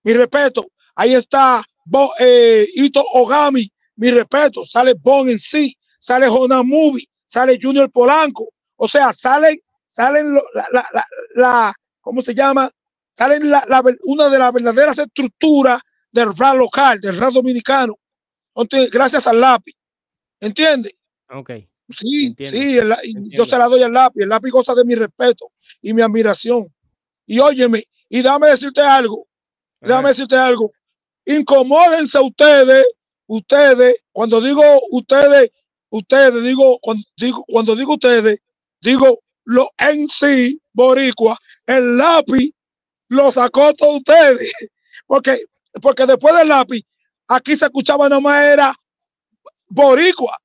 mi respeto. Ahí está Bo, eh, Ito Ogami, mi respeto, sale Bon en sí, sale Jonah Movie, sale Junior Polanco, o sea, salen, salen la, la, la, ¿cómo se llama? Salen la, una de las verdaderas estructuras del rap local, del rap dominicano, gracias al lápiz, ¿entiendes? Ok. Sí, sí, yo se la doy al lápiz, el lápiz goza de mi respeto y mi admiración. Y óyeme, y dame decirte algo, déjame decirte algo, incomódense ustedes ustedes, cuando digo ustedes, ustedes, digo cuando digo, cuando digo ustedes, digo lo en sí, boricua, el lápiz lo sacó todo ustedes, porque, porque después del lápiz, aquí se escuchaba nomás era boricua,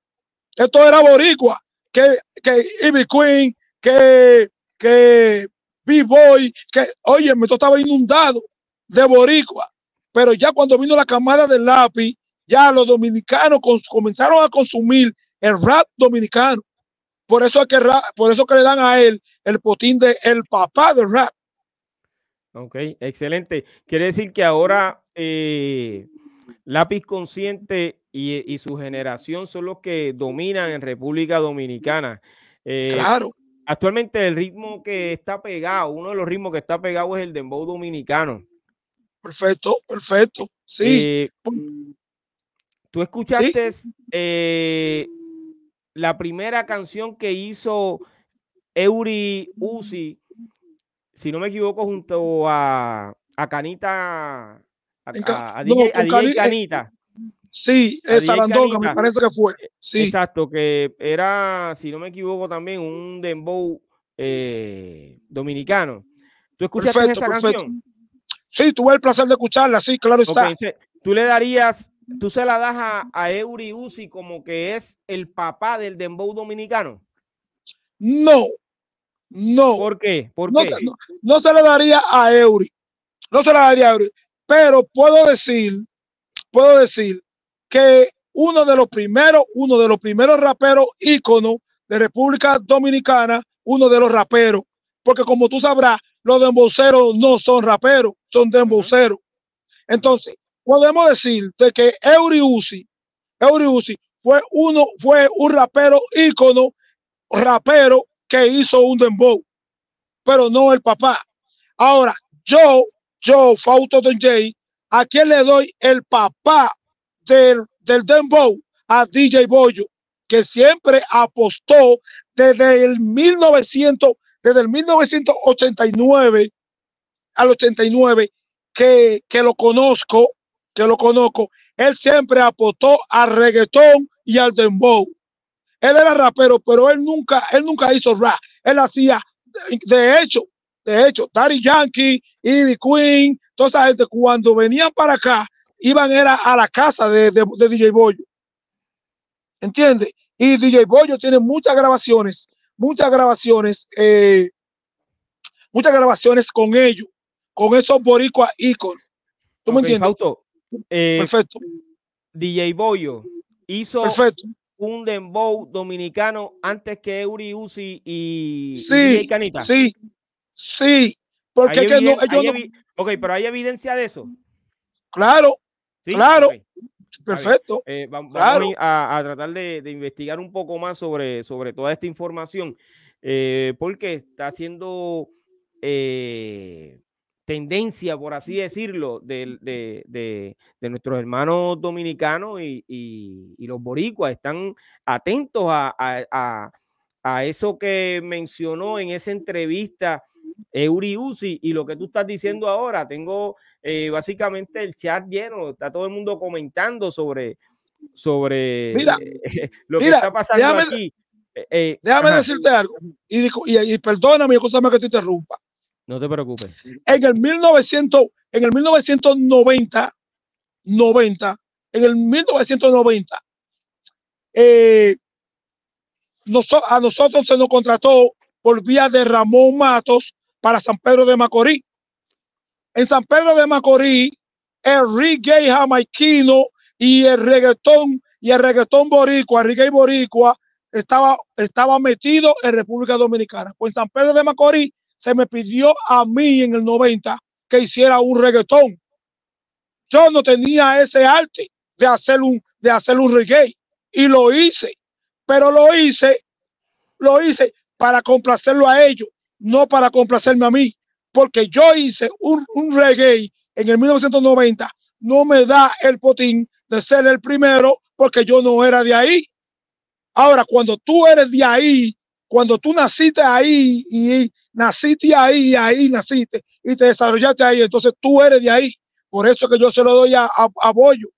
esto era boricua, que, que Ivy Queen, que, que B-Boy, que, oye, esto estaba inundado de boricua, pero ya cuando vino la camada del lápiz, ya los dominicanos comenzaron a consumir el rap dominicano. Por eso, es que por eso que le dan a él el potín de el papá del rap. Ok, excelente. Quiere decir que ahora eh, Lápiz Consciente y, su generación son los que dominan en República Dominicana. Eh, claro. Actualmente el ritmo que está pegado, uno de los ritmos que está pegado es el dembow dominicano. Perfecto, perfecto. Sí. Eh, Tú escuchaste la primera canción que hizo Eury Uzi, si no me equivoco, junto a, a Canita, a, DJ, eh, Canita. Sí, es Sarandonga, me parece que fue. Sí. Exacto, que era, si no me equivoco, también un dembow eh, dominicano. ¿Tú escuchaste esa canción? Sí, tuve el placer de escucharla, sí, claro está. ¿Tú le darías tú se la das a, a Eury Uzi como que es el papá del dembow dominicano. No, no. ¿Por qué? ¿Por no, qué? No, no, se le daría a Eury. No se le daría a Eury. Pero puedo decir, puedo decir que uno de los primeros, uno de los primeros raperos íconos de República Dominicana, uno de los raperos, porque como tú sabrás, los demboceros no son raperos, son demboceros. Entonces, podemos decir de que Eury Uzi, Eury Uzi fue uno, fue un rapero ícono, rapero que hizo un dembow, pero no el papá. Ahora, yo, yo, Fausto Don Jay, ¿a quién le doy el papá del, del dembow? A DJ Boyo, que siempre apostó desde el 1900, desde el 1989 al 89, que, que lo conozco, que lo conozco, él siempre apostó al reggaetón y al dembow. Él era rapero, pero él nunca, él nunca hizo rap. Él hacía, de hecho, de hecho, Daddy Yankee, Ivy Queen, toda esa gente, cuando venían para acá, iban era a la casa de, de, de DJ Boyo. ¿Entiendes? Y DJ Boyo tiene muchas grabaciones, muchas grabaciones, eh, muchas grabaciones con ellos, con esos boricuas íconos. ¿Tú me entiendes? Eh, Perfecto. DJ Boyo hizo Perfecto. Un dembow dominicano antes que Eury Uzi y, Sí, y DJ Canita. Sí, sí. Porque que no, ellos no- ok, pero hay evidencia de eso. claro, ¿Sí? Claro. Perfecto. Eh, va- vamos Claro. a, a tratar de, de investigar un poco más sobre, sobre toda esta información, eh, porque está haciendo eh, tendencia, por así decirlo, de, de- de nuestros hermanos dominicanos y, y- y los boricuas. Están atentos a, a- a- a eso que mencionó en esa entrevista Eury Uzi y lo que tú estás diciendo ahora. Tengo eh, básicamente el chat lleno, está todo el mundo comentando sobre, sobre Mira, lo mira, que está pasando déjame- aquí. Eh, eh, Déjame ajá, decirte algo. Y, y, y perdóname, escúchame que te interrumpa. No te preocupes. En el 1900, en el 1990, 90, en el 1990, eh, a nosotros se nos contrató por vía de Ramón Matos para San Pedro de Macorís. En San Pedro de Macorís, el reggae jamaiquino y el reggaetón y el reggaetón boricua, reggae boricua, estaba, estaba metido en República Dominicana. Pues en San Pedro de Macorís se me pidió a mí en el 90 que hiciera un reggaetón. Yo no tenía ese arte de hacer un, de hacer un reggae y lo hice, pero lo hice, lo hice para complacerlo a ellos, no para complacerme a mí, porque yo hice un, un reggae en el 1990, no me da el potín de ser el primero porque yo no era de ahí. Ahora, cuando tú eres de ahí, cuando tú naciste ahí y naciste ahí, ahí naciste y te desarrollaste ahí, entonces tú eres de ahí. Por eso que yo se lo doy a, a, a Bollo.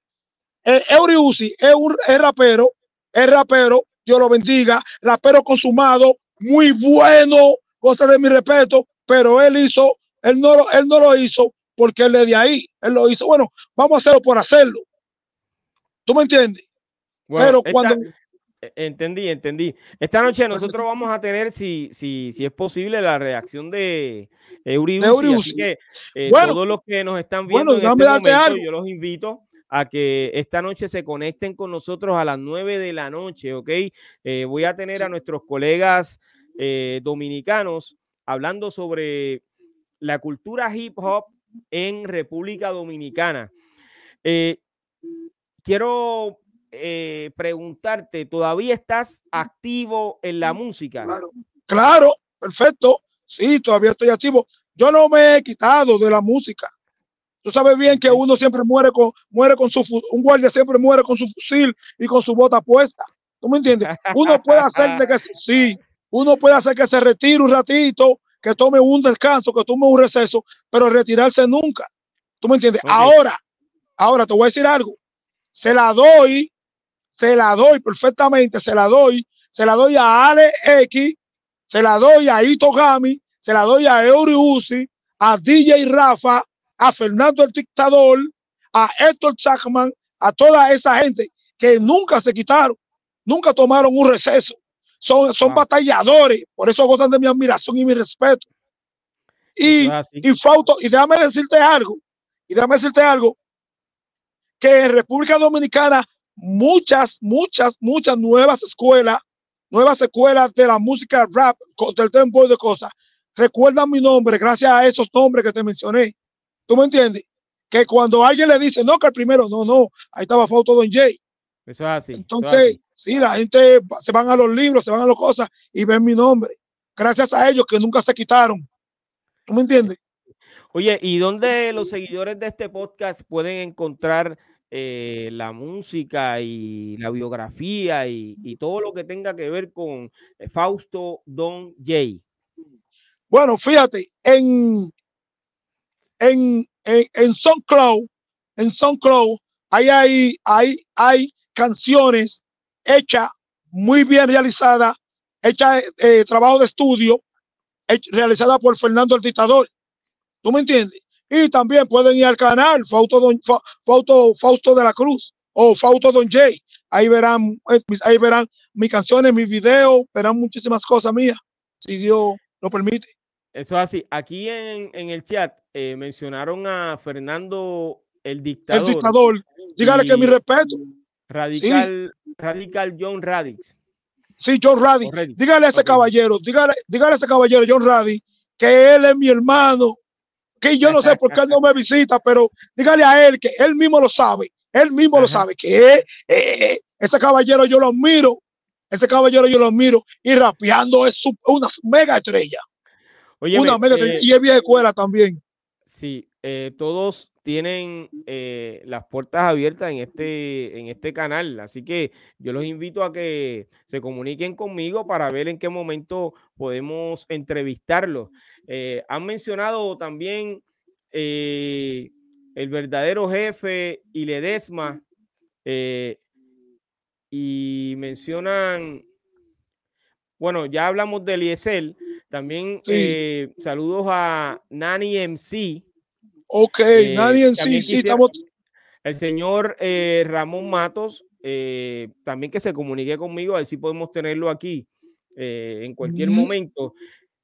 Eh, Eury Uzi es un es rapero, es rapero, Dios lo bendiga, rapero consumado, muy bueno, cosa de mi respeto, pero él hizo, él no, lo- él no lo hizo porque él es de ahí, él lo hizo, bueno, vamos a hacerlo por hacerlo. ¿Tú me entiendes? Bueno, pero cuando, entendí, entendí. Esta noche nosotros vamos a tener, si, si, si es posible, la reacción de Eury así que eh, Bueno, todos los que nos están viendo bueno, en este momento, algo. yo los invito a que esta noche se conecten con nosotros a las 9 de la noche, ¿ok? Eh, voy a tener a nuestros colegas eh, dominicanos hablando sobre la cultura hip hop en República Dominicana. Quiero eh, preguntarte, ¿todavía estás activo en la música? Claro, claro, perfecto. Sí, todavía estoy activo. Yo no me he quitado de la música. Tú sabes bien que uno siempre muere con, muere con su, un guardia siempre muere con su fusil y con su bota puesta. ¿Tú me entiendes? Uno puede hacer de que sí, uno puede hacer que se retire un ratito, que tome un descanso, que tome un receso, pero retirarse nunca. ¿Tú me entiendes? Ahora, ahora te voy a decir algo. Se la doy, se la doy perfectamente, se la doy, se la doy a Ale X, se la doy a Ito Gami, se la doy a Eury Uzi, a DJ Rafa, a Fernando el Dictador, a Héctor Chacman, a toda esa gente que nunca se quitaron, nunca tomaron un receso. Son, son batalladores, por eso gozan de mi admiración y mi respeto. Y, y Fausto, y déjame decirte algo, y déjame decirte algo, que en República Dominicana muchas, muchas, muchas nuevas escuelas, nuevas escuelas de la música rap, del tempo de cosas, recuerdan mi nombre gracias a esos nombres que te mencioné. ¿Tú me entiendes? Que cuando alguien le dice, no, que el primero, no, no, ahí estaba Fausto Don Jay. Eso es así. Entonces, sí, la gente se van a los libros, se van a las cosas y ven mi nombre. Gracias a ellos que nunca se quitaron. ¿Tú me entiendes? Oye, ¿y dónde los seguidores de este podcast pueden encontrar eh, la música y la biografía y, todo lo que tenga que ver con eh, Fausto Don Jay? Bueno, fíjate, en, en, en, en SoundCloud, en SoundCloud, ahí hay, hay, hay canciones hechas muy bien realizadas, hechas eh, trabajo de estudio, realizada por Fernando el Dictador. ¿Tú me entiendes? Y también pueden ir al canal Fausto, Don, Fausto, Fausto de la Cruz o Fausto Don Jay. Ahí verán, eh, ahí verán mis canciones, mis videos, verán muchísimas cosas mías, si Dios lo permite. Eso es así. Aquí en, el chat eh, mencionaron a Fernando el dictador. El dictador. Dígale que mi respeto. Radical, Radical John Radix. Sí, John Radix. Dígale a ese caballero, dígale, dígale a ese caballero John Radix que él es mi hermano que yo no sé por qué él no me visita, pero dígale a él que él mismo lo sabe, él mismo lo sabe, que eh, eh, ese caballero yo lo admiro, ese caballero yo lo admiro, y rapeando es una mega estrella. Una mega estrella, eh, y es vieja escuela también. Sí, todos tienen las puertas abiertas en este, en este canal, así que yo los invito a que se comuniquen conmigo para ver en qué momento podemos entrevistarlos. Eh, han mencionado también eh, el verdadero jefe y Ledesma. Eh, y mencionan, bueno, ya hablamos de Eliezer. También saludos a Nani MC. Ok, Nani MC, sí, estamos. El señor Ramón Matos, también que se comunique conmigo, a ver si podemos tenerlo aquí en cualquier momento.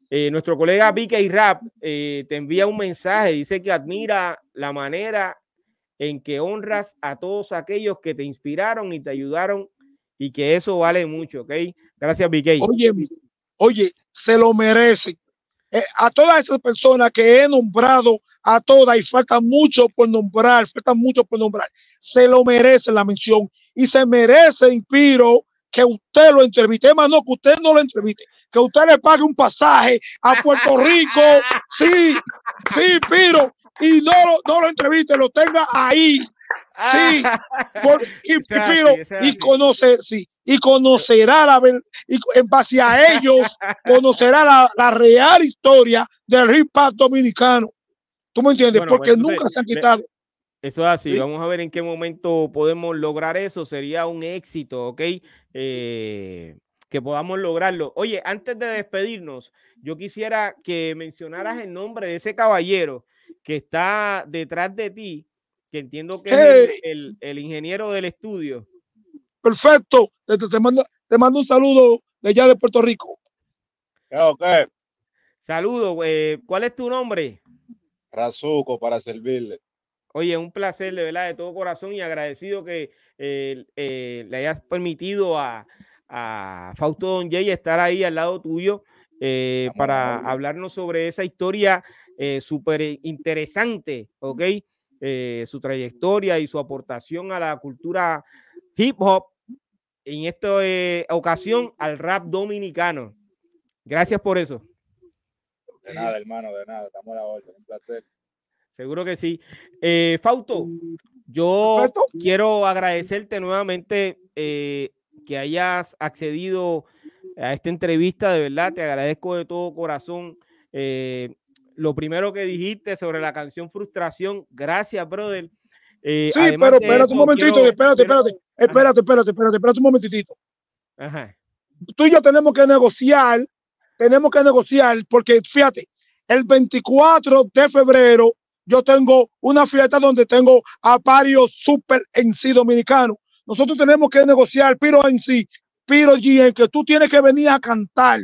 Eh, nuestro colega BK Rap eh, te envía un mensaje, dice que admira la manera en que honras a todos aquellos que te inspiraron y te ayudaron y que eso vale mucho, ¿ok? Gracias, BK. Oye, oye, se lo merece. Eh, a todas esas personas que he nombrado, a todas, y falta mucho por nombrar, falta mucho por nombrar, se lo merece la mención y se merece, Inspiro, que usted lo entreviste, más no que usted no lo entreviste, que usted le pague un pasaje a Puerto Rico, sí, sí, pero y no lo, no lo entreviste, lo tenga ahí, sí, y, y conocer, sí, y conocerá la y en base a ellos conocerá la, la real historia del hip hop dominicano. ¿Tú me entiendes? Porque nunca se han quitado. Eso es así. Vamos a ver en qué momento podemos lograr eso. Sería un éxito, ¿ok? Eh, que podamos lograrlo. Oye, antes de despedirnos, yo quisiera que mencionaras el nombre de ese caballero que está detrás de ti, que entiendo que es el, ingeniero del estudio. Perfecto. Te, mando, te mando un saludo de allá de Puerto Rico. Okay. Saludos. Eh, ¿Cuál es tu nombre? Razuco, para servirle. Oye, un placer de verdad de todo corazón y agradecido que eh, eh, le hayas permitido a, Fausto Don Jay estar ahí al lado tuyo eh, para hablarnos sobre esa historia súper interesante, ¿ok? su trayectoria y su aportación a la cultura hip hop, en esta ocasión al rap dominicano. Gracias por eso. De nada, hermano, de nada. Estamos a la orden. Un placer. Seguro que sí. Eh, Fausto, yo quiero agradecerte nuevamente eh, que hayas accedido a esta entrevista, de verdad, te agradezco de todo corazón. Eh, lo primero que dijiste sobre la canción Frustración, gracias, brother. sí, pero espérate un momentito, espérate, espérate, espérate, espérate, espérate, espérate un momentito. Ajá. Tú y yo tenemos que negociar, tenemos que negociar, porque fíjate, el 24 de febrero yo tengo una fiesta donde tengo a varios super en sí dominicanos. Nosotros tenemos que negociar, Piro en sí, Piro G, que tú tienes que venir a cantar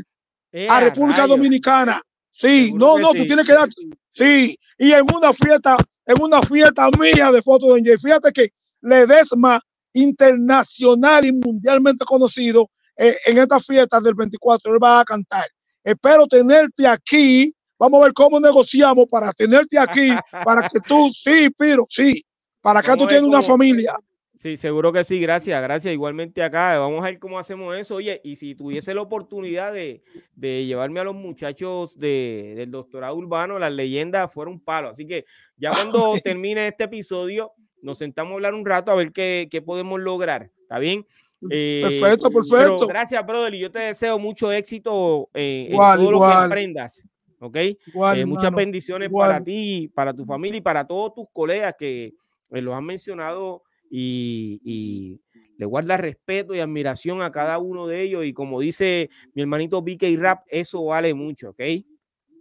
a República Dominicana. Sí, no, no, tú tienes que dar, sí, y en una fiesta, en una fiesta mía de fotos de. Fíjate que Ledesma internacional y mundialmente conocido eh, en esta fiesta del 24, él va a cantar. Espero tenerte aquí. Vamos a ver cómo negociamos para tenerte aquí, para que tú, sí, Piro, sí, para que tú tienes una familia. Sí, seguro que sí, gracias, gracias. Igualmente acá, vamos a ver cómo hacemos eso. Oye, y si tuviese la oportunidad de, llevarme a los muchachos de, del doctorado urbano, las leyendas fueron un palo. Así que ya cuando termine este episodio, nos sentamos a hablar un rato a ver qué, podemos lograr. ¿Está bien? Eh, perfecto, perfecto. gracias, brother. Y yo te deseo mucho éxito en todo lo que aprendas. ¿Ok? Eh, muchas bendiciones para ti, para tu familia y para todos tus colegas que los han mencionado y, le guarda respeto y admiración a cada uno de ellos. Y como dice mi hermanito BK Rap, eso vale mucho, ¿ok?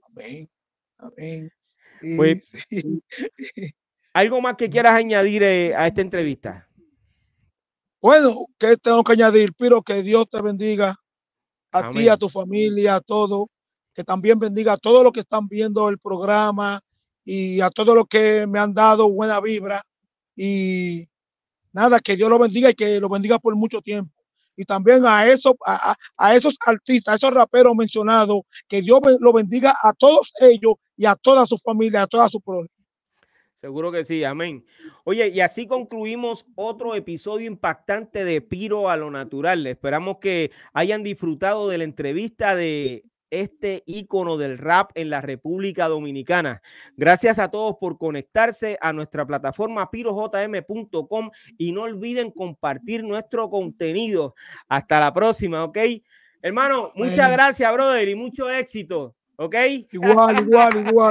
Amén. Amén. Pues, ¿Algo más que quieras añadir eh, a esta entrevista? Bueno, que tengo que añadir? Pero que Dios te bendiga a ti, a tu familia, a todo. Que también bendiga a todos los que están viendo el programa y a todos los que me han dado buena vibra. Y Nada, que Dios lo bendiga y que lo bendiga por mucho tiempo. Y también a esos, a, esos artistas, a esos raperos mencionados, que Dios lo bendiga a todos ellos y a toda su familia, a toda su. Seguro que sí, amén. Oye, y así concluimos otro episodio impactante de Piro a lo Natural. Esperamos que hayan disfrutado de la entrevista de este ícono del rap en la República Dominicana. Gracias a todos por conectarse a nuestra plataforma pirojm.com y no olviden compartir nuestro contenido. Hasta la próxima, ¿ok? Hermano, muchas gracias, brother, y mucho éxito, ¿ok? Igual, igual, igual.